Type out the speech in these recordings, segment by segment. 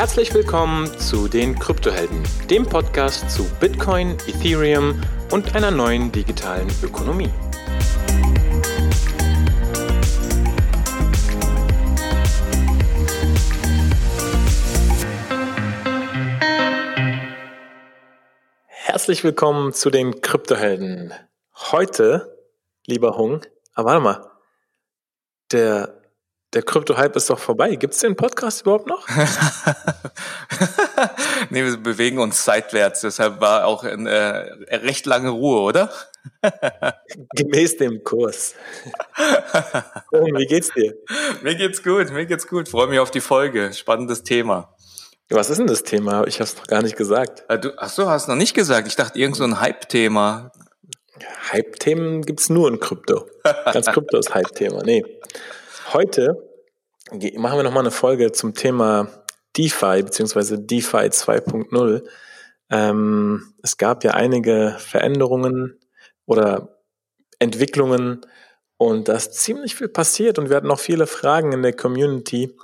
Herzlich willkommen zu den Kryptohelden, dem Podcast zu Bitcoin, Ethereum und einer neuen digitalen Ökonomie. Herzlich willkommen zu den Kryptohelden. Heute, lieber Hung, aber warte mal, der der Krypto-Hype ist doch vorbei. Gibt es den Podcast überhaupt noch? nee, wir bewegen uns seitwärts. Deshalb war auch eine äh, recht lange Ruhe, oder? Gemäß dem Kurs. oh, wie geht's dir? Mir geht's gut, mir geht's gut. Freue mich auf die Folge. Spannendes Thema. Was ist denn das Thema? Ich habe es noch gar nicht gesagt. Äh, du, ach so, hast noch nicht gesagt. Ich dachte, irgend so ein Hype-Thema. Hype-Themen gibt's nur in Krypto. Ganz Krypto ist Hype-Thema. Nee. Heute machen wir nochmal eine Folge zum Thema DeFi bzw. DeFi 2.0. Ähm, es gab ja einige Veränderungen oder Entwicklungen und da ist ziemlich viel passiert und wir hatten noch viele Fragen in der Community.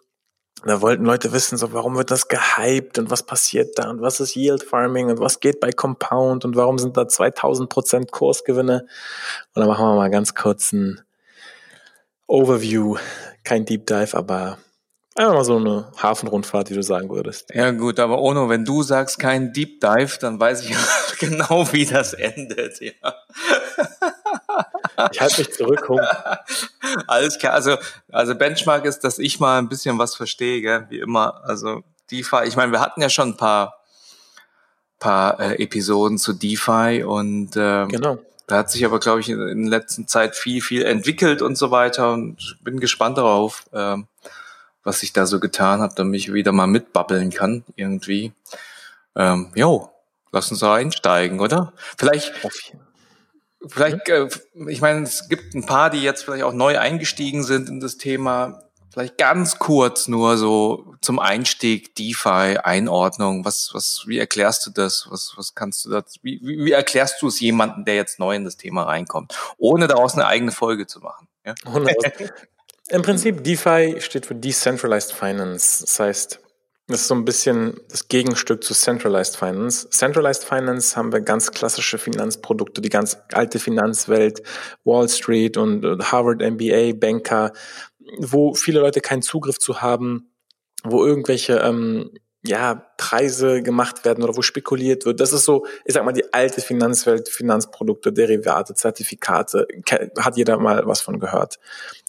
Da wollten Leute wissen, so warum wird das gehypt und was passiert da und was ist Yield Farming und was geht bei Compound und warum sind da 2000 Prozent Kursgewinne? Und dann machen wir mal ganz kurz ein Overview, kein Deep Dive, aber einfach mal so eine Hafenrundfahrt, wie du sagen würdest. Ja gut, aber Ono, wenn du sagst kein Deep Dive, dann weiß ich genau, wie das endet. Ja. Ich halte mich zurück. Hum. Alles klar. Also, also Benchmark ist, dass ich mal ein bisschen was verstehe, gell? wie immer. Also DeFi, ich meine, wir hatten ja schon ein paar, paar äh, Episoden zu DeFi und ähm, genau. Da hat sich aber, glaube ich, in, in letzter Zeit viel, viel entwickelt und so weiter und bin gespannt darauf, äh, was ich da so getan habe, damit ich wieder mal mitbabbeln kann irgendwie. Ähm, jo, lass uns da einsteigen, oder? Vielleicht, vielleicht, äh, ich meine, es gibt ein paar, die jetzt vielleicht auch neu eingestiegen sind in das Thema. Vielleicht ganz kurz nur so zum Einstieg DeFi Einordnung. Was was wie erklärst du das? Was was kannst du das? Wie, wie, erklärst du es jemandem, der jetzt neu in das Thema reinkommt, ohne daraus eine eigene Folge zu machen? Ja? Im Prinzip DeFi steht für Decentralized Finance. Das heißt, das ist so ein bisschen das Gegenstück zu Centralized Finance. Centralized Finance haben wir ganz klassische Finanzprodukte, die ganz alte Finanzwelt, Wall Street und Harvard MBA, Banker, wo viele Leute keinen Zugriff zu haben, wo irgendwelche ähm, ja, Preise gemacht werden oder wo spekuliert wird. Das ist so, ich sag mal, die alte Finanzwelt, Finanzprodukte, Derivate, Zertifikate, hat jeder mal was von gehört.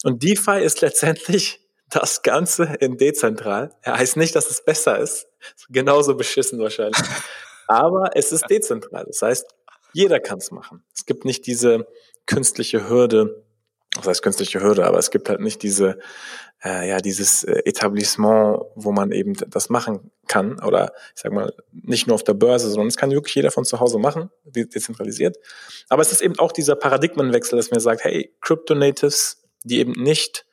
Und DeFi ist letztendlich das Ganze in dezentral. Er heißt nicht, dass es besser ist. Genauso beschissen wahrscheinlich. Aber es ist dezentral. Das heißt, jeder kann es machen. Es gibt nicht diese künstliche Hürde, das heißt künstliche Hürde, aber es gibt halt nicht diese, äh, ja, dieses äh, Etablissement, wo man eben das machen kann. Oder ich sag mal, nicht nur auf der Börse, sondern es kann wirklich jeder von zu Hause machen, dezentralisiert. Aber es ist eben auch dieser Paradigmenwechsel, dass mir sagt, hey, Crypto-Natives, die eben nicht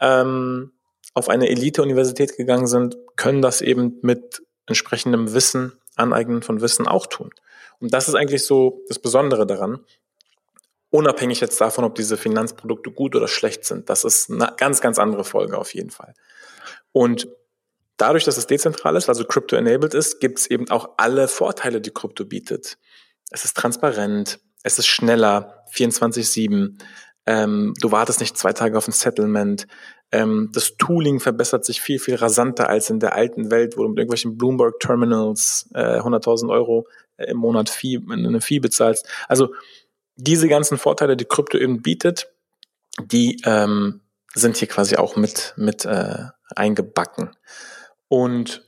ähm, auf eine Elite-Universität gegangen sind, können das eben mit entsprechendem Wissen, Aneignen von Wissen auch tun. Und das ist eigentlich so das Besondere daran, Unabhängig jetzt davon, ob diese Finanzprodukte gut oder schlecht sind. Das ist eine ganz, ganz andere Folge auf jeden Fall. Und dadurch, dass es dezentral ist, also Crypto-enabled ist, gibt es eben auch alle Vorteile, die Krypto bietet. Es ist transparent, es ist schneller, 24-7, ähm, du wartest nicht zwei Tage auf ein Settlement, ähm, das Tooling verbessert sich viel, viel rasanter als in der alten Welt, wo du mit irgendwelchen Bloomberg-Terminals äh, 100.000 Euro äh, im Monat Fee, eine Fee bezahlst. Also diese ganzen Vorteile, die Krypto eben bietet, die ähm, sind hier quasi auch mit, mit äh, eingebacken. Und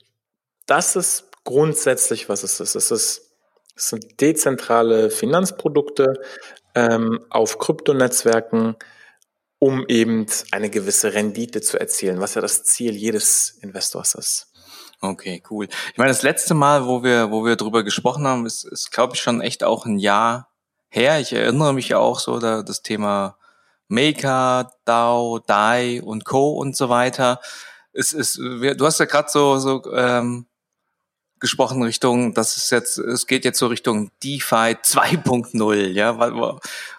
das ist grundsätzlich, was es ist. Es, ist, es sind dezentrale Finanzprodukte ähm, auf Kryptonetzwerken, um eben eine gewisse Rendite zu erzielen, was ja das Ziel jedes Investors ist. Okay, cool. Ich meine, das letzte Mal, wo wir, wo wir drüber gesprochen haben, ist, ist glaube ich, schon echt auch ein Jahr her. Ich erinnere mich ja auch so, da, das Thema Maker, DAO, DAI und Co. und so weiter. Es ist, du hast ja gerade so, so ähm, gesprochen Richtung, das ist jetzt, es geht jetzt so Richtung DeFi 2.0, ja,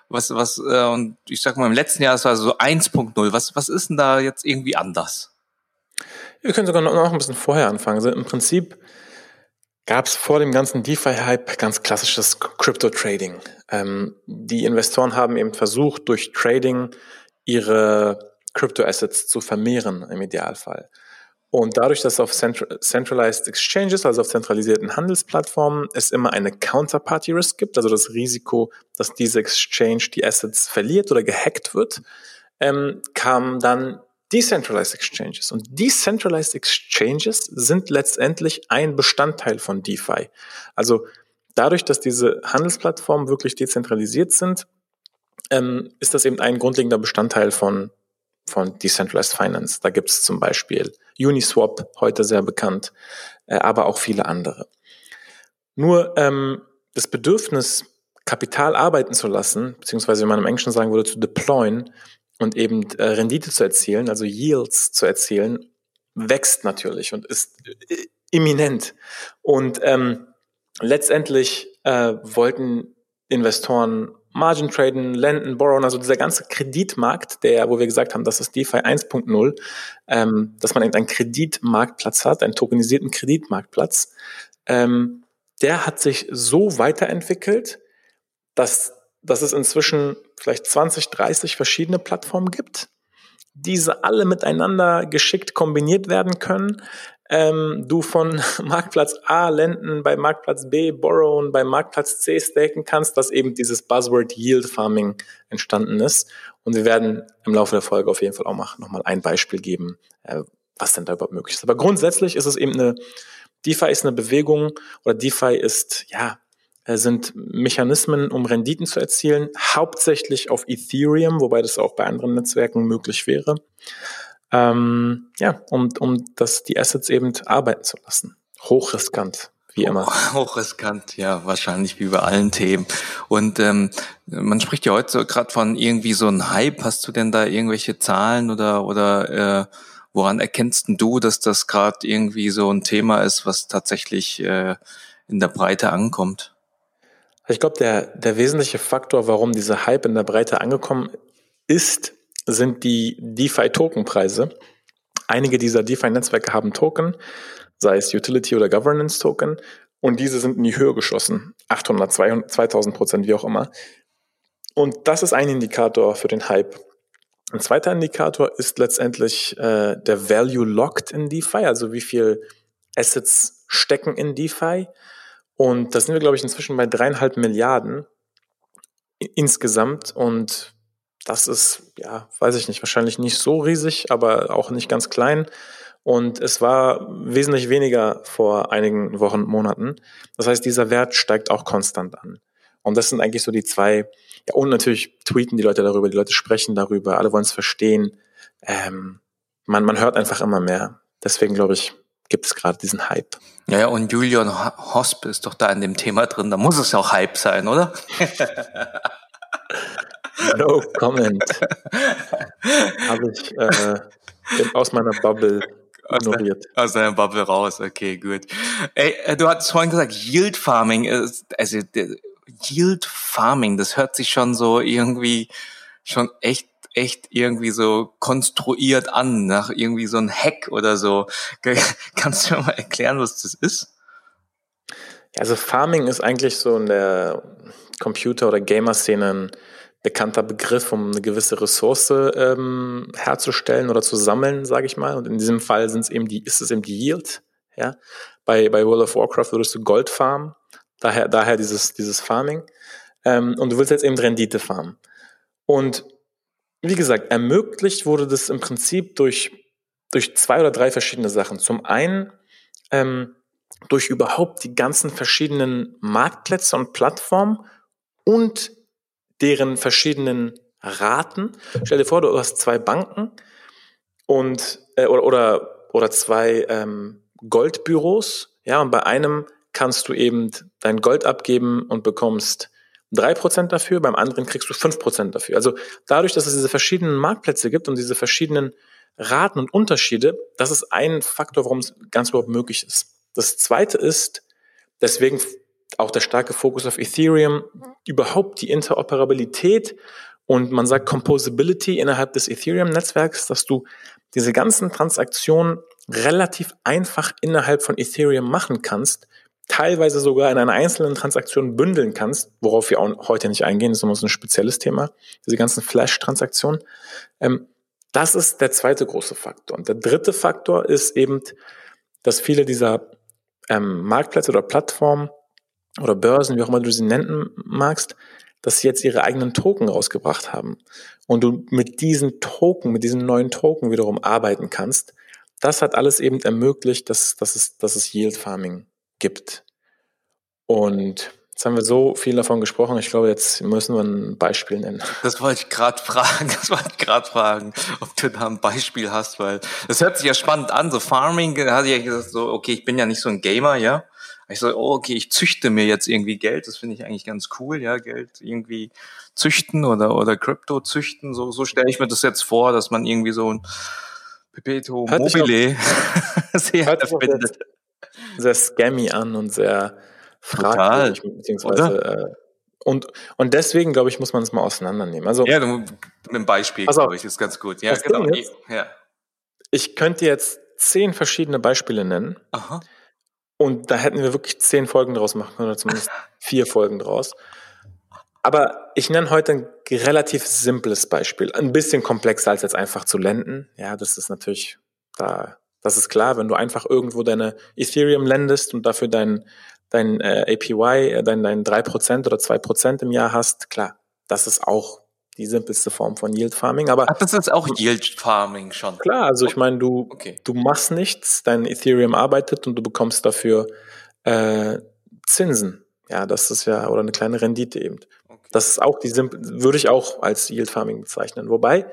was, was, äh, und ich sag mal, im letzten Jahr, es war so 1.0, was, was ist denn da jetzt irgendwie anders? Wir können sogar noch ein bisschen vorher anfangen. Also im Prinzip gab es vor dem ganzen DeFi-Hype ganz klassisches Crypto-Trading. Ähm, die Investoren haben eben versucht, durch Trading ihre Crypto-Assets zu vermehren im Idealfall. Und dadurch, dass auf Centralized Exchanges, also auf zentralisierten Handelsplattformen, es immer eine Counterparty Risk gibt, also das Risiko, dass diese Exchange die Assets verliert oder gehackt wird, ähm, kamen dann Decentralized Exchanges. Und Decentralized Exchanges sind letztendlich ein Bestandteil von DeFi. Also dadurch, dass diese Handelsplattformen wirklich dezentralisiert sind, ähm, ist das eben ein grundlegender Bestandteil von, von Decentralized Finance. Da gibt es zum Beispiel Uniswap, heute sehr bekannt, äh, aber auch viele andere. Nur ähm, das Bedürfnis, Kapital arbeiten zu lassen, beziehungsweise wie man im Englischen sagen würde, zu deployen und eben äh, Rendite zu erzielen, also Yields zu erzielen, wächst natürlich und ist äh, imminent. Und ähm, letztendlich äh, wollten Investoren Margin traden, lenden, borrowen, also dieser ganze Kreditmarkt, der, wo wir gesagt haben, das ist DeFi 1.0, ähm, dass man eben einen Kreditmarktplatz hat, einen tokenisierten Kreditmarktplatz, ähm, der hat sich so weiterentwickelt, dass, dass es inzwischen vielleicht 20, 30 verschiedene Plattformen gibt, diese alle miteinander geschickt kombiniert werden können, ähm, du von Marktplatz A lenden, bei Marktplatz B borrowen, bei Marktplatz C staken kannst, dass eben dieses Buzzword Yield Farming entstanden ist. Und wir werden im Laufe der Folge auf jeden Fall auch noch mal ein Beispiel geben, äh, was denn da überhaupt möglich ist. Aber grundsätzlich ist es eben eine, DeFi ist eine Bewegung oder DeFi ist, ja, sind Mechanismen, um Renditen zu erzielen, hauptsächlich auf Ethereum, wobei das auch bei anderen Netzwerken möglich wäre ähm, ja, um, um das, die Assets eben arbeiten zu lassen. Hochriskant, wie immer. Hochriskant, ja, wahrscheinlich wie bei allen Themen. Und ähm, man spricht ja heute so gerade von irgendwie so einem Hype. Hast du denn da irgendwelche Zahlen oder oder äh, woran erkennst du, dass das gerade irgendwie so ein Thema ist, was tatsächlich äh, in der Breite ankommt? Ich glaube, der, der wesentliche Faktor, warum dieser Hype in der Breite angekommen ist, sind die DeFi-Token-Preise. Einige dieser DeFi-Netzwerke haben Token, sei es Utility oder Governance-Token, und diese sind in die Höhe geschossen. 800, 200, 2000 Prozent, wie auch immer. Und das ist ein Indikator für den Hype. Ein zweiter Indikator ist letztendlich äh, der Value Locked in DeFi, also wie viel Assets stecken in DeFi. Und da sind wir, glaube ich, inzwischen bei dreieinhalb Milliarden insgesamt. Und das ist, ja, weiß ich nicht, wahrscheinlich nicht so riesig, aber auch nicht ganz klein. Und es war wesentlich weniger vor einigen Wochen, Monaten. Das heißt, dieser Wert steigt auch konstant an. Und das sind eigentlich so die zwei, ja, und natürlich tweeten die Leute darüber, die Leute sprechen darüber, alle wollen es verstehen. Ähm, man, man hört einfach immer mehr. Deswegen glaube ich, gibt es gerade diesen Hype. Ja, ja, und Julian Hosp ist doch da in dem Thema drin, da muss es ja auch Hype sein, oder? No comment. Habe ich äh, aus meiner Bubble ignoriert. Aus, deiner Bubble raus, okay, gut. Ey, äh, du hattest vorhin gesagt, Yield Farming, ist, also Yield Farming, das hört sich schon so irgendwie schon echt echt irgendwie so konstruiert an, nach irgendwie so ein Hack oder so. Kannst du mir mal erklären, was das ist? Also Farming ist eigentlich so in der Computer- oder Gamer-Szene ein bekannter Begriff, um eine gewisse Ressource ähm, herzustellen oder zu sammeln, sage ich mal. Und in diesem Fall sind es eben die, ist es eben die Yield. Ja? Bei, bei World of Warcraft würdest du Gold farmen, daher, daher dieses, dieses Farming. Ähm, und du willst jetzt eben Rendite farmen. Und wie gesagt, ermöglicht wurde das im Prinzip durch, durch zwei oder drei verschiedene Sachen. Zum einen ähm, durch überhaupt die ganzen verschiedenen Marktplätze und Plattformen und deren verschiedenen Raten. Stell dir vor, du hast zwei Banken und äh, oder, oder, oder zwei ähm, Goldbüros, ja, und bei einem kannst du eben dein Gold abgeben und bekommst drei Prozent dafür, beim anderen kriegst du fünf Prozent dafür. Also dadurch, dass es diese verschiedenen Marktplätze gibt und diese verschiedenen Raten und Unterschiede, das ist ein Faktor, warum es ganz überhaupt möglich ist. Das zweite ist, deswegen auch der starke Fokus auf Ethereum, überhaupt die Interoperabilität und man sagt Composability innerhalb des Ethereum-Netzwerks, dass du diese ganzen Transaktionen relativ einfach innerhalb von Ethereum machen kannst, teilweise sogar in einer einzelnen Transaktion bündeln kannst, worauf wir auch heute nicht eingehen, das ist immer so ein spezielles Thema, diese ganzen Flash-Transaktionen. Ähm, das ist der zweite große Faktor. Und der dritte Faktor ist eben, dass viele dieser ähm, Marktplätze oder Plattformen oder Börsen, wie auch immer du sie nennen magst, dass sie jetzt ihre eigenen Token rausgebracht haben. Und du mit diesen Token, mit diesen neuen Token wiederum arbeiten kannst. Das hat alles eben ermöglicht, dass, dass, es, dass es Yield Farming gibt. Und Jetzt haben wir so viel davon gesprochen. Ich glaube, jetzt müssen wir ein Beispiel nennen. Das wollte ich gerade fragen. Das wollte ich gerade fragen, ob du da ein Beispiel hast, weil das hört sich ja spannend an. So Farming, da hatte ich ja gesagt, so, okay, ich bin ja nicht so ein Gamer, ja. Ich so, oh, okay, ich züchte mir jetzt irgendwie Geld. Das finde ich eigentlich ganz cool, ja, Geld irgendwie züchten oder, oder Krypto züchten. So, so stelle ich mir das jetzt vor, dass man irgendwie so ein Perpetuum mobile sehr erfindet. Sehr scammy an und sehr fragwürdig, beziehungsweise äh, und, und deswegen, glaube ich, muss man es mal auseinandernehmen. Also, ja, mit einem Beispiel, glaube ich, ist ganz gut. Ja, genau. Ist, ja. Ich könnte jetzt zehn verschiedene Beispiele nennen. Aha. Und da hätten wir wirklich zehn Folgen draus machen können, oder zumindest vier Folgen draus. Aber ich nenne heute ein relativ simples Beispiel. Ein bisschen komplexer als jetzt einfach zu lenden. Ja, das ist natürlich da, das ist klar, wenn du einfach irgendwo deine Ethereum lendest und dafür dein, dein äh, APY, äh, dein, dein 3% oder 2% im Jahr hast, klar, das ist auch die simpelste Form von Yield Farming. Aber Ach, das ist auch Yield Farming schon. Klar, also ich meine, du, okay. du machst nichts, dein Ethereum arbeitet und du bekommst dafür äh, Zinsen. Ja, das ist ja, oder eine kleine Rendite eben. Okay. Das ist auch die simpel, würde ich auch als Yield Farming bezeichnen. Wobei,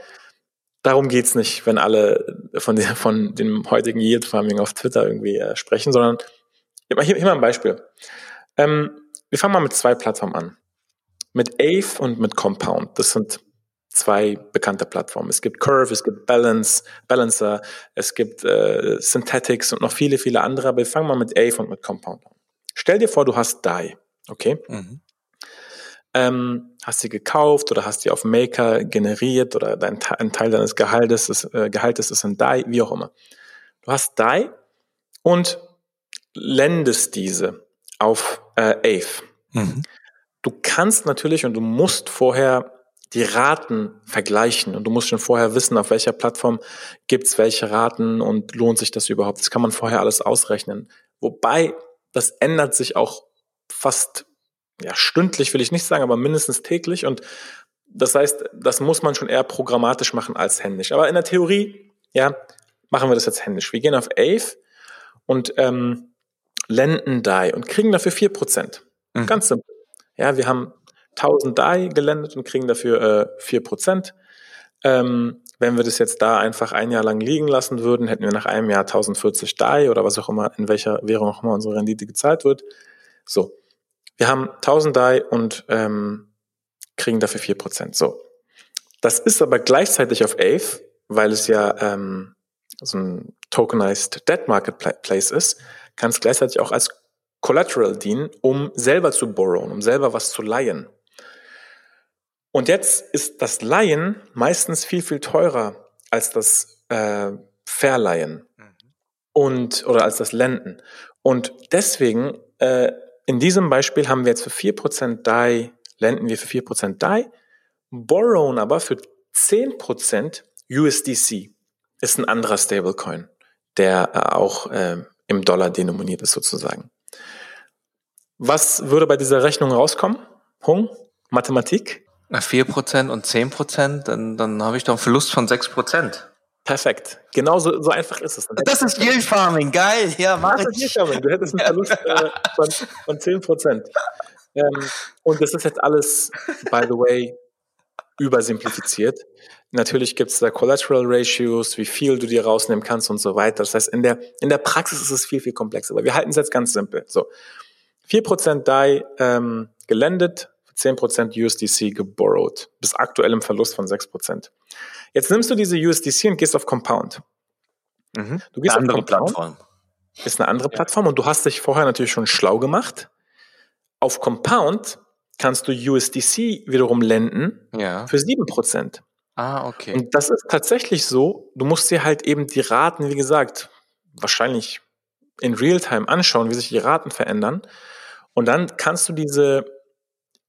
darum geht's nicht, wenn alle von, der, von dem heutigen Yield Farming auf Twitter irgendwie äh, sprechen, sondern hier, hier mal ein Beispiel. Ähm, wir fangen mal mit zwei Plattformen an. Mit Ave und mit Compound. Das sind zwei bekannte Plattformen. Es gibt Curve, es gibt Balance, Balancer, es gibt äh, Synthetics und noch viele, viele andere. Aber wir fangen mal mit Ave und mit Compound an. Stell dir vor, du hast DAI, okay? Mhm. Ähm, hast sie gekauft oder hast sie auf Maker generiert oder dein, ein Teil deines Gehaltes ist, äh, Gehaltes ist in DAI, wie auch immer. Du hast DAI und lendest diese auf äh, Ave. Mhm. Du kannst natürlich und du musst vorher die Raten vergleichen und du musst schon vorher wissen, auf welcher Plattform gibt's welche Raten und lohnt sich das überhaupt. Das kann man vorher alles ausrechnen. Wobei, das ändert sich auch fast, ja, stündlich will ich nicht sagen, aber mindestens täglich und das heißt, das muss man schon eher programmatisch machen als händisch. Aber in der Theorie, ja, machen wir das jetzt händisch. Wir gehen auf Ave und ähm, lenden DAI und kriegen dafür 4%. Mhm. Ganz simpel. Ja, wir haben 1000 DAI gelandet und kriegen dafür äh, 4%. Ähm, wenn wir das jetzt da einfach ein Jahr lang liegen lassen würden, hätten wir nach einem Jahr 1040 DAI oder was auch immer, in welcher Währung auch immer unsere Rendite gezahlt wird. So. Wir haben 1000 DAI und ähm, kriegen dafür 4%. So. Das ist aber gleichzeitig auf Ave, weil es ja ähm, so ein Tokenized Debt Marketplace ist, kann es gleichzeitig auch als Collateral dienen, um selber zu borrowen, um selber was zu leihen. Und jetzt ist das Leihen meistens viel, viel teurer als das äh, Verleihen mhm. und oder als das Lenden. Und deswegen, äh, in diesem Beispiel haben wir jetzt für 4% DAI, lenden wir für 4% DAI, borrowen aber für 10% USDC. Ist ein anderer Stablecoin, der äh, auch äh, im Dollar denominiert ist sozusagen. Was würde bei dieser Rechnung rauskommen? Hung? Mathematik? 4% und 10%, dann, dann habe ich doch einen Verlust von 6%. Perfekt. Genau so, so einfach ist es. Das ist Yield Farming, geil. Ja, mach das ist Yield Farming. Du hättest einen Verlust äh, von, von 10%. Ähm, und das ist jetzt alles, by the way, übersimplifiziert. Natürlich gibt es da Collateral Ratios, wie viel du dir rausnehmen kannst und so weiter. Das heißt, in der, in der Praxis ist es viel, viel komplexer. Aber wir halten es jetzt ganz simpel. So, 4% DAI ähm, gelendet, 10% USDC geborrowed. Bis aktuell im Verlust von 6%. Jetzt nimmst du diese USDC und gehst auf Compound. Mhm. Du gehst eine andere Compound, Plattform. Ist eine andere ja. Plattform und du hast dich vorher natürlich schon schlau gemacht. Auf Compound kannst du USDC wiederum lenden ja. für 7%. Ah, okay. Und das ist tatsächlich so, du musst dir halt eben die Raten, wie gesagt, wahrscheinlich in Realtime anschauen, wie sich die Raten verändern. Und dann kannst du diese,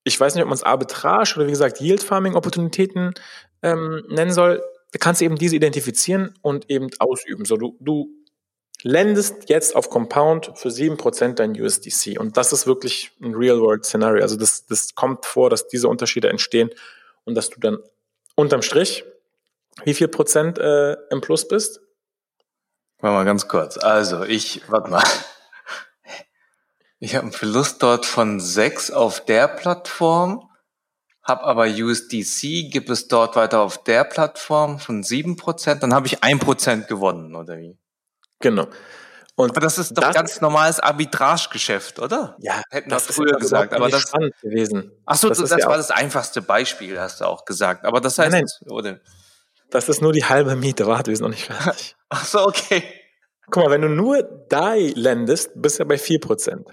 ich weiß nicht, ob man es Arbitrage oder wie gesagt Yield Farming Opportunitäten ähm, nennen soll, du kannst eben diese identifizieren und eben ausüben. So, du, du lendest jetzt auf Compound für 7% dein USDC. Und das ist wirklich ein Real-World-Szenario. Also das, das kommt vor, dass diese Unterschiede entstehen und dass du dann unterm Strich wie viel Prozent äh, im Plus bist? Warte mal ganz kurz. Also ich, warte mal. Ich habe einen Verlust dort von 6 auf der Plattform, habe aber USDC, gibt es dort weiter auf der Plattform von 7%, dann habe ich 1% gewonnen, oder wie? Genau. Und aber das ist doch das, ganz normales Arbitragegeschäft, oder? Ja, hätten wir früher gesagt. Aber das spannend gewesen. Ach so, das, das ja war das einfachste Beispiel, hast du auch gesagt. Aber das heißt, nein, nein. oder? Das ist nur die halbe Miete. Warte, wir sind noch nicht fertig. Ach so, okay. Guck mal, wenn du nur DAI lendest, bist du ja bei 4%.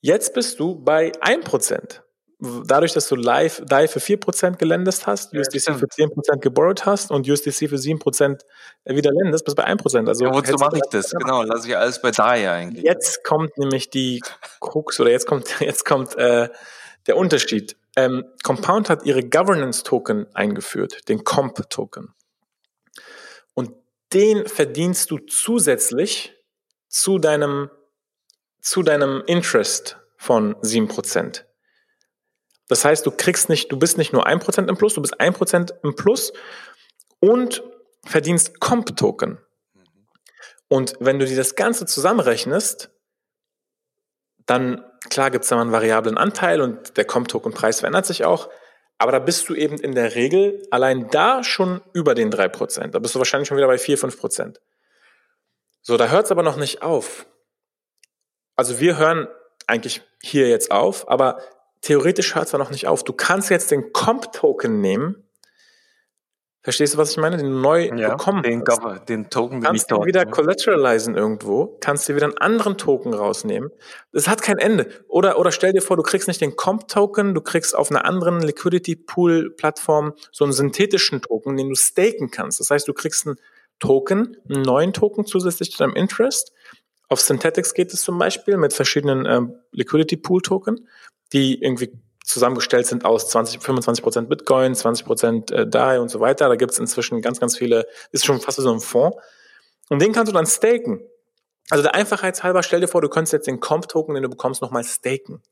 Jetzt bist du bei 1% dadurch, dass du live DAI für 4% gelendest hast, ja, USDC stimmt. für 10% geborrowt hast und USDC für 7% wieder lendest, bist du bei 1%. Also ja, wozu mache ich das? Genau, lasse ich alles bei DAI eigentlich. Jetzt kommt nämlich die Krux oder jetzt kommt, jetzt kommt äh, der Unterschied. Ähm, Compound hat ihre Governance-Token eingeführt, den Comp-Token. Und den verdienst du zusätzlich zu deinem, zu deinem Interest von 7%. Das heißt, du kriegst nicht, du bist nicht nur ein Prozent im Plus, du bist ein Prozent im Plus und verdienst Comp-Token. Und wenn du dir das Ganze zusammenrechnest, dann, klar gibt es da mal einen variablen Anteil und der Comp-Token-Preis verändert sich auch, aber da bist du eben in der Regel allein da schon über den drei Prozent. Da bist du wahrscheinlich schon wieder bei vier fünf Prozent. So, da hört es aber noch nicht auf. Also wir hören eigentlich hier jetzt auf, aber theoretisch hört es noch nicht auf. Du kannst jetzt den Comp-Token nehmen. Verstehst du, was ich meine? Den neu ja, bekommen. Den, den Token, den kannst du wieder collateralisieren irgendwo, kannst dir wieder einen anderen Token rausnehmen. Das hat kein Ende. Oder, oder stell dir vor, du kriegst nicht den Comp-Token, du kriegst auf einer anderen Liquidity-Pool-Plattform so einen synthetischen Token, den du staken kannst. Das heißt, du kriegst einen Token, einen neuen Token zusätzlich zu deinem Interest. Auf Synthetics geht es zum Beispiel mit verschiedenen ähm, Liquidity Pool Token die irgendwie zusammengestellt sind aus 20, 25 Prozent Bitcoin, 20 Prozent äh, DAI und so weiter. Da gibt es inzwischen ganz, ganz viele, ist schon fast wie so ein Fonds. Und den kannst du dann staken. Also der Einfachheitshalber, stell dir vor, du könntest jetzt den Comp-Token, den du bekommst, nochmal staken.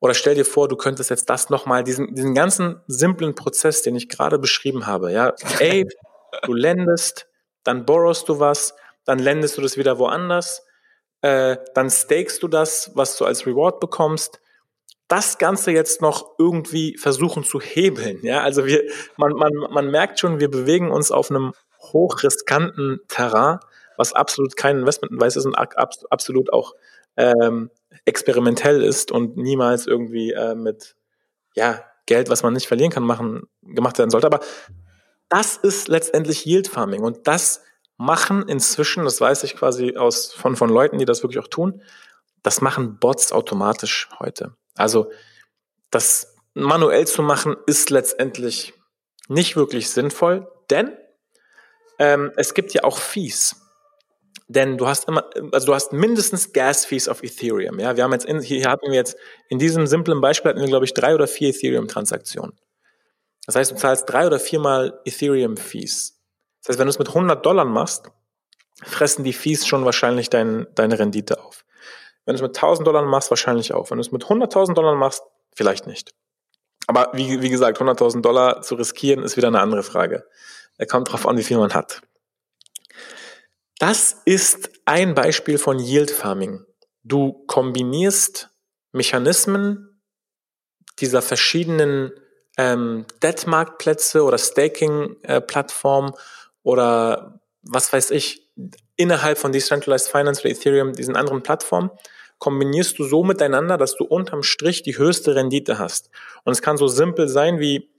Oder stell dir vor, du könntest jetzt das nochmal, diesen, diesen ganzen simplen Prozess, den ich gerade beschrieben habe, ja, ey, du lendest, dann borrowst du was, dann lendest du das wieder woanders, äh, dann stakest du das, was du als Reward bekommst, das Ganze jetzt noch irgendwie versuchen zu hebeln. Ja, also wir, man, man, man merkt schon, wir bewegen uns auf einem hochriskanten Terrain, was absolut kein Investmentweis ist und absolut auch ähm, experimentell ist und niemals irgendwie äh, mit ja, Geld, was man nicht verlieren kann, machen, gemacht werden sollte. Aber das ist letztendlich Yield Farming und das machen inzwischen, das weiß ich quasi aus, von, von Leuten, die das wirklich auch tun, das machen Bots automatisch heute. Also das manuell zu machen ist letztendlich nicht wirklich sinnvoll, denn ähm, es gibt ja auch Fees. Denn du hast immer, also du hast mindestens Gas-Fees auf Ethereum. Ja, wir haben jetzt in, hier hatten wir jetzt in diesem simplen Beispiel hatten wir glaube ich drei oder vier Ethereum-Transaktionen. Das heißt, du zahlst drei oder viermal Ethereum-Fees. Das heißt, wenn du es mit 100 Dollar machst, fressen die Fees schon wahrscheinlich dein, deine Rendite auf. Wenn du es mit 1000 Dollar machst, wahrscheinlich auch. Wenn du es mit 100.000 Dollar machst, vielleicht nicht. Aber wie, wie gesagt, 100.000 Dollar zu riskieren, ist wieder eine andere Frage. Er kommt drauf an, wie viel man hat. Das ist ein Beispiel von Yield Farming. Du kombinierst Mechanismen dieser verschiedenen ähm, Debt-Marktplätze oder Staking-Plattformen äh, oder was weiß ich, innerhalb von Decentralized Finance oder Ethereum, diesen anderen Plattformen, kombinierst du so miteinander, dass du unterm Strich die höchste Rendite hast. Und es kann so simpel sein wie,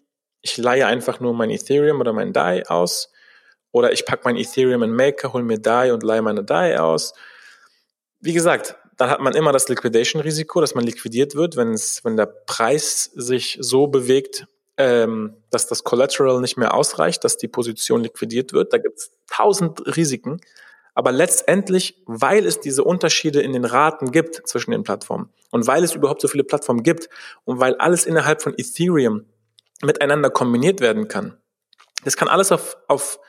ich leihe einfach nur mein Ethereum oder mein DAI aus, oder ich packe mein Ethereum in Maker, hole mir DAI und leihe meine DAI aus. Wie gesagt, dann hat man immer das Liquidation-Risiko, dass man liquidiert wird, wenn es, wenn der Preis sich so bewegt, ähm, dass das Collateral nicht mehr ausreicht, dass die Position liquidiert wird. Da gibt es tausend Risiken. Aber letztendlich, weil es diese Unterschiede in den Raten gibt zwischen den Plattformen und weil es überhaupt so viele Plattformen gibt und weil alles innerhalb von Ethereum miteinander kombiniert werden kann. Das kann alles auf, auf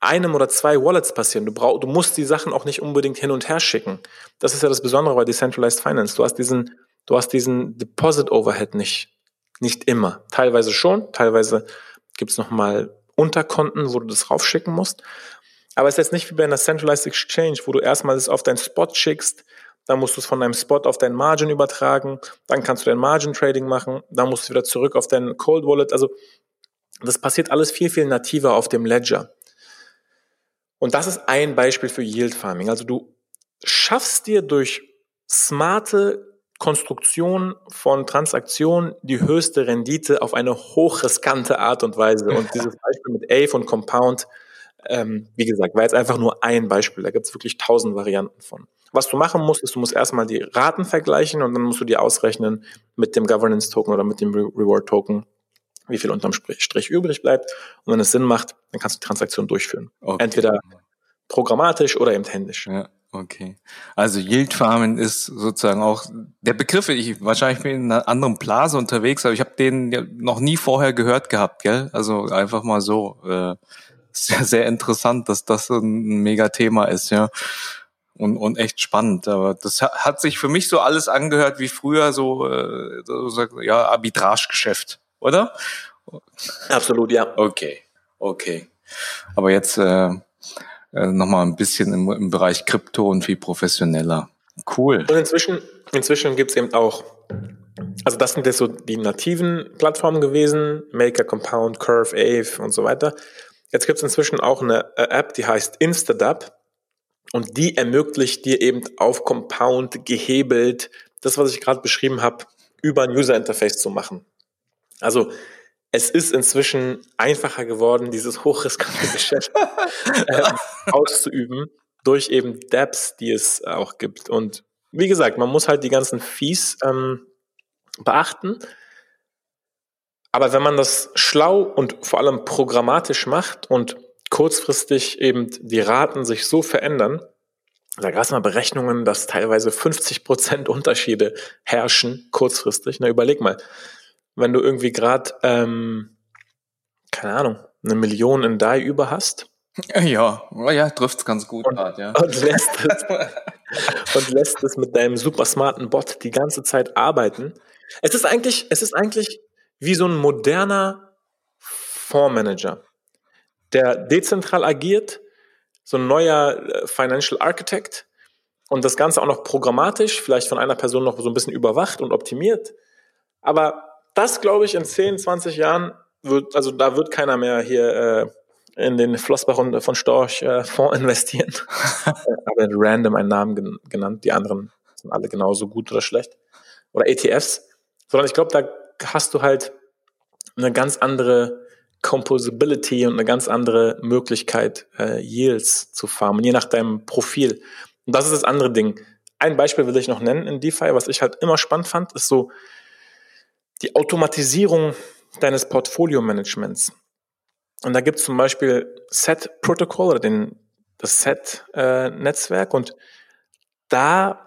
einem oder zwei Wallets passieren. Du, brauch, du musst die Sachen auch nicht unbedingt hin und her schicken. Das ist ja das Besondere bei Decentralized Finance. Du hast diesen, du hast diesen Deposit Overhead nicht. Nicht immer. Teilweise schon, teilweise gibt's noch mal Unterkonten, wo du das raufschicken musst. Aber es ist jetzt nicht wie bei einer Centralized Exchange, wo du erstmal das auf deinen Spot schickst, dann musst du es von deinem Spot auf deinen Margin übertragen, dann kannst du dein Margin Trading machen, dann musst du wieder zurück auf dein Cold Wallet. Also das passiert alles viel, viel nativer auf dem Ledger. Und das ist ein Beispiel für Yield Farming. Also du schaffst dir durch smarte Konstruktion von Transaktionen die höchste Rendite auf eine hochriskante Art und Weise. Und dieses Beispiel mit AVE und Compound ähm, wie gesagt, war jetzt einfach nur ein Beispiel. Da gibt es wirklich tausend Varianten von. Was du machen musst, ist, du musst erstmal die Raten vergleichen und dann musst du die ausrechnen mit dem Governance Token oder mit dem Re Reward Token, wie viel unterm Strich übrig bleibt. Und wenn es Sinn macht, dann kannst du die Transaktion durchführen. Okay. Entweder programmatisch oder eben händisch. Ja. Okay. Also Yield Farming ist sozusagen auch der Begriff, ich wahrscheinlich bin in einer anderen Blase unterwegs, aber ich habe den noch nie vorher gehört gehabt, gell? Also einfach mal so. Äh, sehr, sehr interessant, dass das ein mega Thema ist, ja. Und, und echt spannend. Aber das hat sich für mich so alles angehört wie früher so, äh, so ja, Arbitragegeschäft, oder? Absolut, ja. Okay, okay. Aber jetzt äh, äh, nochmal ein bisschen im, im Bereich Krypto und viel professioneller. Cool. Und inzwischen, inzwischen gibt's eben auch, also das sind jetzt so die nativen Plattformen gewesen, Maker, Compound, Curve, Ave und so weiter. Jetzt gibt es inzwischen auch eine äh, App, die heißt Instadap und die ermöglicht dir eben auf Compound gehebelt das, was ich gerade beschrieben habe, über ein User Interface zu machen. Also es ist inzwischen einfacher geworden, dieses hochriskante Geschäft äh, auszuüben durch eben Dapps, die es auch gibt. Und wie gesagt, man muss halt die ganzen Fees ähm, beachten. Aber wenn man das schlau und vor allem programmatisch macht und kurzfristig eben die Raten sich so verändern, da gab es mal Berechnungen, dass teilweise 50 Prozent Unterschiede herrschen kurzfristig. Na, überleg mal, wenn du irgendwie gerade, ähm, keine Ahnung, eine Million in DAI über hast. Ja, oh ja, trifft's ganz gut. Und, grad, ja. und, lässt es, und lässt es mit deinem super smarten Bot die ganze Zeit arbeiten. Es ist eigentlich, es ist eigentlich wie so ein moderner Fondsmanager, der dezentral agiert, so ein neuer äh, Financial Architect und das Ganze auch noch programmatisch, vielleicht von einer Person noch so ein bisschen überwacht und optimiert. Aber das, glaube ich, in 10, 20 Jahren wird, also da wird keiner mehr hier äh, in den Flossbach und von Storch äh, Fonds investieren. Aber random einen Namen genannt, die anderen sind alle genauso gut oder schlecht. Oder ETFs. Sondern ich glaube, da hast du halt eine ganz andere Composability und eine ganz andere Möglichkeit, äh, Yields zu farmen, je nach deinem Profil. Und das ist das andere Ding. Ein Beispiel will ich noch nennen in DeFi, was ich halt immer spannend fand, ist so die Automatisierung deines Portfolio-Managements. Und da gibt es zum Beispiel Set Protocol oder den, das Set-Netzwerk äh, und da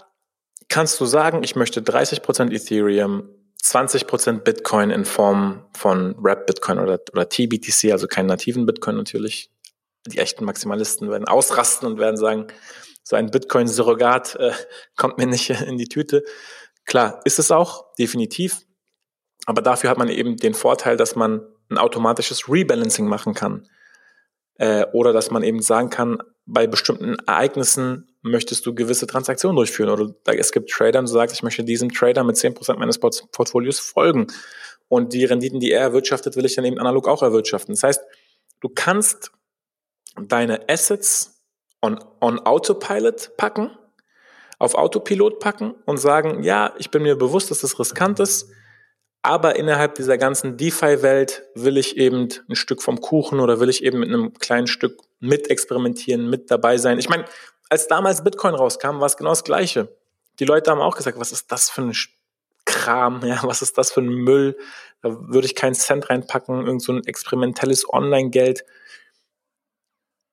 kannst du sagen, ich möchte 30% Ethereum, 20% Bitcoin in Form von Rap Bitcoin oder, oder TBTC, also keinen nativen Bitcoin natürlich. Die echten Maximalisten werden ausrasten und werden sagen, so ein Bitcoin-Surrogat äh, kommt mir nicht in die Tüte. Klar, ist es auch, definitiv. Aber dafür hat man eben den Vorteil, dass man ein automatisches Rebalancing machen kann. Äh, oder dass man eben sagen kann, bei bestimmten Ereignissen möchtest du gewisse Transaktionen durchführen. Oder es gibt Trader und du sagst, ich möchte diesem Trader mit 10% meines Portfolios folgen. Und die Renditen, die er erwirtschaftet, will ich dann eben analog auch erwirtschaften. Das heißt, du kannst deine Assets on, on Autopilot packen, auf Autopilot packen und sagen, ja, ich bin mir bewusst, dass das riskant ist, aber innerhalb dieser ganzen DeFi-Welt will ich eben ein Stück vom Kuchen oder will ich eben mit einem kleinen Stück mit experimentieren, mit dabei sein. Ich meine, als damals Bitcoin rauskam, war es genau das Gleiche. Die Leute haben auch gesagt, was ist das für ein Kram, ja, was ist das für ein Müll? Da würde ich keinen Cent reinpacken, irgend so ein experimentelles Online-Geld.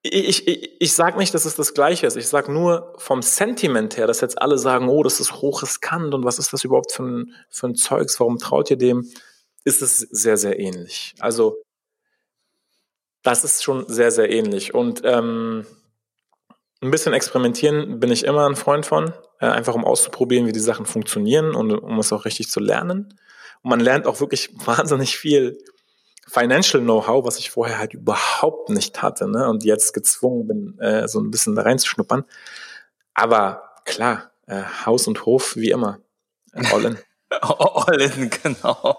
Ich, ich, ich sage nicht, dass es das Gleiche ist. Ich sage nur vom Sentiment her, dass jetzt alle sagen, oh, das ist hochriskant und was ist das überhaupt für ein, für ein Zeugs, warum traut ihr dem? Ist es sehr, sehr ähnlich. Also das ist schon sehr, sehr ähnlich. Und ähm, ein bisschen experimentieren bin ich immer ein Freund von, äh, einfach um auszuprobieren, wie die Sachen funktionieren und um es auch richtig zu lernen. Und man lernt auch wirklich wahnsinnig viel Financial Know-how, was ich vorher halt überhaupt nicht hatte, ne? Und jetzt gezwungen bin, äh, so ein bisschen da reinzuschnuppern. Aber klar, äh, Haus und Hof wie immer. All in. All in, genau.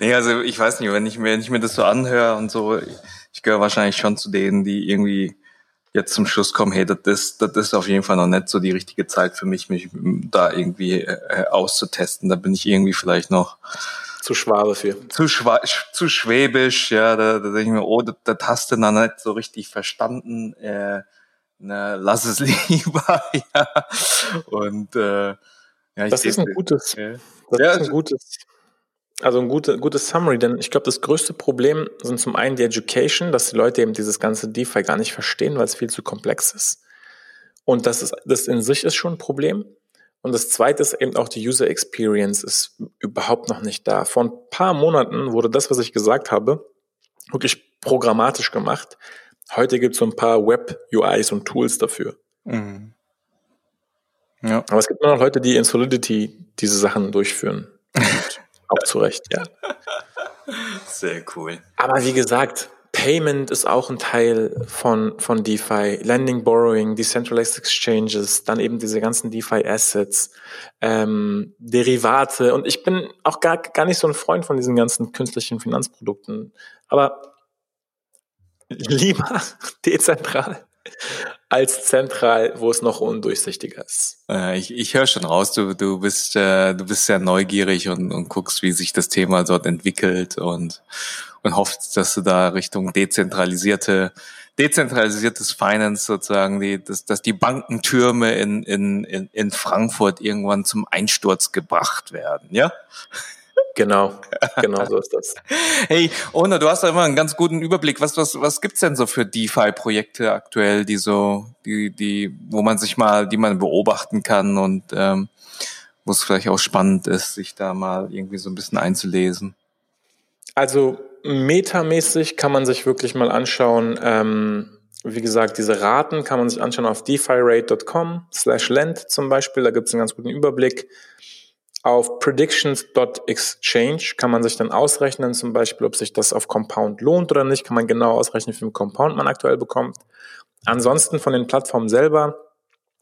Nee, also ich weiß nicht, wenn ich mir, wenn ich mir das so anhöre und so, ich, gehöre wahrscheinlich schon zu denen, die irgendwie jetzt zum Schluss kommen, hey, das ist, das ist auf jeden Fall noch nicht so die richtige Zeit für mich, mich da irgendwie äh, auszutesten. Da bin ich irgendwie vielleicht noch zu schwabe für. Zu, schwa zu schwäbisch, ja, da, da denke ich mir, oh, das, das hast du noch nicht so richtig verstanden. Äh, na, lass es lieber, ja. Und äh, ja, ich das ist ein gutes, ja. das ja, ist ein gutes, also ein gute, gutes Summary, denn ich glaube, das größte Problem sind zum einen die Education, dass die Leute eben dieses ganze DeFi gar nicht verstehen, weil es viel zu komplex ist. Und das ist, das in sich ist schon ein Problem. Und das zweite ist eben auch die User Experience ist überhaupt noch nicht da. Vor ein paar Monaten wurde das, was ich gesagt habe, wirklich programmatisch gemacht. Heute gibt es so ein paar Web-UIs und Tools dafür. Mhm. Ja. Aber es gibt nur noch Leute, die in Solidity diese Sachen durchführen. auch zu Recht, ja. Sehr cool. Aber wie gesagt, Payment ist auch ein Teil von, von DeFi, Lending, Borrowing, Decentralized Exchanges, dann eben diese ganzen DeFi Assets, ähm, Derivate. Und ich bin auch gar, gar nicht so ein Freund von diesen ganzen künstlichen Finanzprodukten. Aber lieber dezentral als zentral, wo es noch undurchsichtiger ist. Äh, ich, ich höre schon raus, du, du bist äh, du bist sehr neugierig und, und guckst, wie sich das Thema dort entwickelt und und hofft, dass du da Richtung dezentralisierte, dezentralisiertes Finance sozusagen, die, dass, dass die Bankentürme in, in, in Frankfurt irgendwann zum Einsturz gebracht werden, ja? Genau, genau so ist das. Hey, Ona, du hast da immer einen ganz guten Überblick. Was, was, was gibt's denn so für DeFi-Projekte aktuell, die so, die, die, wo man sich mal, die man beobachten kann und ähm, wo es vielleicht auch spannend ist, sich da mal irgendwie so ein bisschen einzulesen? Also metamäßig kann man sich wirklich mal anschauen, ähm, wie gesagt, diese Raten kann man sich anschauen auf defirate.com slash lend zum Beispiel, da gibt es einen ganz guten Überblick. Auf predictions.exchange kann man sich dann ausrechnen, zum Beispiel, ob sich das auf Compound lohnt oder nicht, kann man genau ausrechnen, wie viel Compound man aktuell bekommt. Ansonsten von den Plattformen selber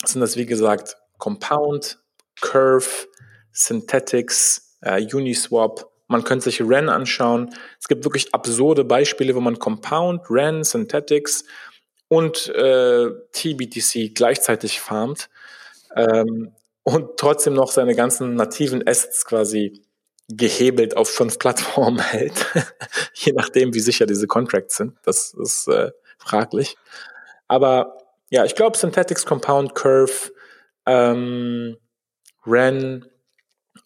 sind das, wie gesagt, Compound, Curve, Synthetics, äh, Uniswap, man könnte sich REN anschauen. Es gibt wirklich absurde Beispiele, wo man Compound, REN, Synthetics und äh, TBTC gleichzeitig farmt ähm, und trotzdem noch seine ganzen nativen Assets quasi gehebelt auf fünf Plattformen hält, je nachdem, wie sicher diese Contracts sind. Das ist äh, fraglich. Aber ja, ich glaube, Synthetics, Compound, Curve, ähm, REN,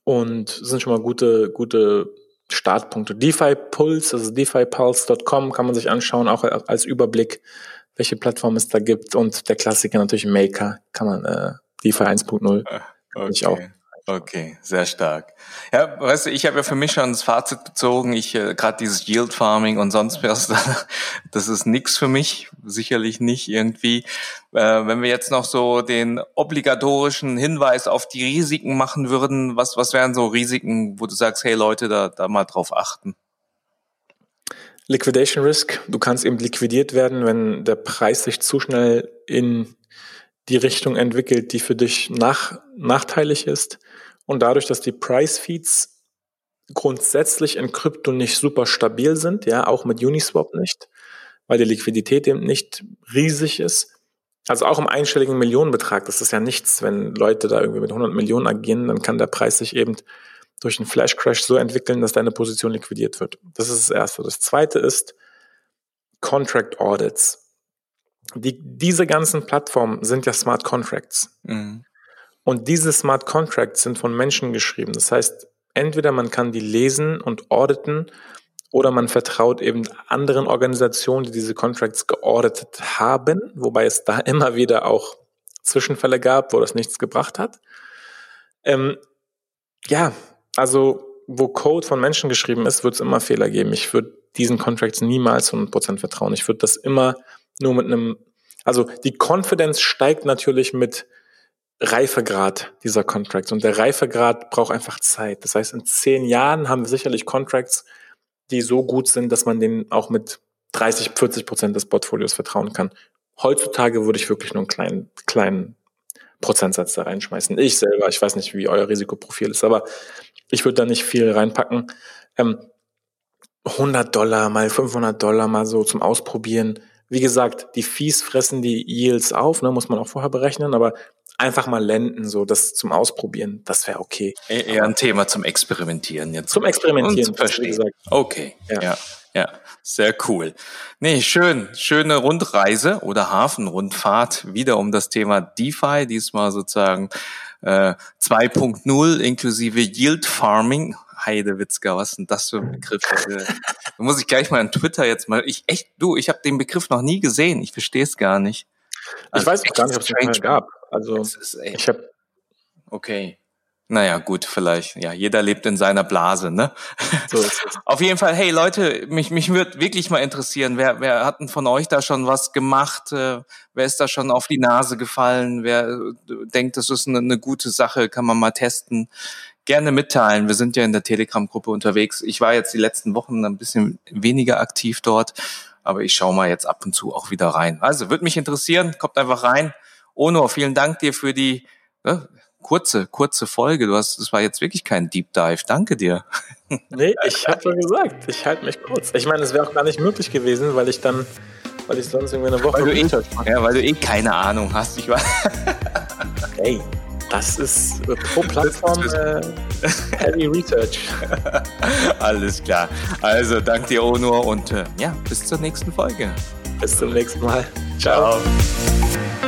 und sind schon mal gute, gute Startpunkte. DeFi Pulse, also defipulse.com kann man sich anschauen, auch als Überblick, welche Plattform es da gibt. Und der Klassiker natürlich Maker, kann man äh, DeFi 1.0. Okay. auch Okay, sehr stark. Ja, weißt du, ich habe ja für mich schon das Fazit bezogen, ich äh, gerade dieses Yield Farming und sonst was, das ist nix für mich, sicherlich nicht irgendwie. Äh, wenn wir jetzt noch so den obligatorischen Hinweis auf die Risiken machen würden, was was wären so Risiken, wo du sagst, hey Leute, da da mal drauf achten? Liquidation Risk, du kannst eben liquidiert werden, wenn der Preis sich zu schnell in die Richtung entwickelt, die für dich nach, nachteilig ist. Und dadurch, dass die Price Feeds grundsätzlich in Krypto nicht super stabil sind, ja, auch mit Uniswap nicht, weil die Liquidität eben nicht riesig ist. Also auch im einstelligen Millionenbetrag, das ist ja nichts, wenn Leute da irgendwie mit 100 Millionen agieren, dann kann der Preis sich eben durch einen Flash Crash so entwickeln, dass deine Position liquidiert wird. Das ist das Erste. Das Zweite ist Contract Audits die, diese ganzen Plattformen sind ja Smart Contracts. Mhm. Und diese Smart Contracts sind von Menschen geschrieben. Das heißt, entweder man kann die lesen und auditen oder man vertraut eben anderen Organisationen, die diese Contracts geordnet haben, wobei es da immer wieder auch Zwischenfälle gab, wo das nichts gebracht hat. Ähm, ja, also wo Code von Menschen geschrieben ist, wird es immer Fehler geben. Ich würde diesen Contracts niemals 100% vertrauen. Ich würde das immer nur mit einem, also die Confidence steigt natürlich mit Reifegrad dieser Contracts und der Reifegrad braucht einfach Zeit. Das heißt, in zehn Jahren haben wir sicherlich Contracts, die so gut sind, dass man denen auch mit 30, 40 Prozent des Portfolios vertrauen kann. Heutzutage würde ich wirklich nur einen kleinen, kleinen Prozentsatz da reinschmeißen. Ich selber, ich weiß nicht, wie euer Risikoprofil ist, aber ich würde da nicht viel reinpacken. Ähm, 100 Dollar mal 500 Dollar mal so zum Ausprobieren. Wie gesagt, die Fees fressen die Yields auf, ne, muss man auch vorher berechnen, aber einfach mal lenden, so das zum Ausprobieren, das wäre okay. E-, eher ein Thema zum Experimentieren jetzt. Zum Experimentieren, zum Verstehen. Okay, ja. ja. Ja, sehr cool. Nee, schön. Schöne Rundreise oder Hafenrundfahrt wieder um das Thema DeFi, diesmal sozusagen äh, 2.0 inklusive Yield Farming. Heidewitzka, was ist denn das für ein Begriff? da muss ich gleich mal an Twitter jetzt mal. Ich echt, du, ich habe den Begriff noch nie gesehen. Ich verstehe es gar nicht. Also ich weiß auch gar nicht, ob es den gab. Also ich habe. Okay. Naja, gut, vielleicht. Ja, jeder lebt in seiner Blase, ne? So ist es. Auf jeden Fall, hey Leute, mich, mich würde wirklich mal interessieren, wer, wer hat denn von euch da schon was gemacht? Äh, wer ist da schon auf die Nase gefallen? Wer äh, denkt, das ist eine, eine gute Sache, kann man mal testen? Gerne mitteilen. Wir sind ja in der Telegram-Gruppe unterwegs. Ich war jetzt die letzten Wochen ein bisschen weniger aktiv dort, aber ich schaue mal jetzt ab und zu auch wieder rein. Also, würde mich interessieren, kommt einfach rein. Ono, vielen Dank dir für die äh, kurze, kurze Folge. Du hast, das war jetzt wirklich kein Deep Dive. Danke dir. Nee, ich habe schon gesagt, ich halte mich kurz. Ich meine, es wäre auch gar nicht möglich gewesen, weil ich dann, weil ich sonst irgendwie eine Woche. Weil du, eh, ja, weil du eh keine Ahnung hast. Ich war. Hey, das ist äh, pro Plattform äh, Heavy Research. Alles klar. Also, danke dir, Onur, und äh, ja, bis zur nächsten Folge. Bis zum nächsten Mal. Ciao. Ciao.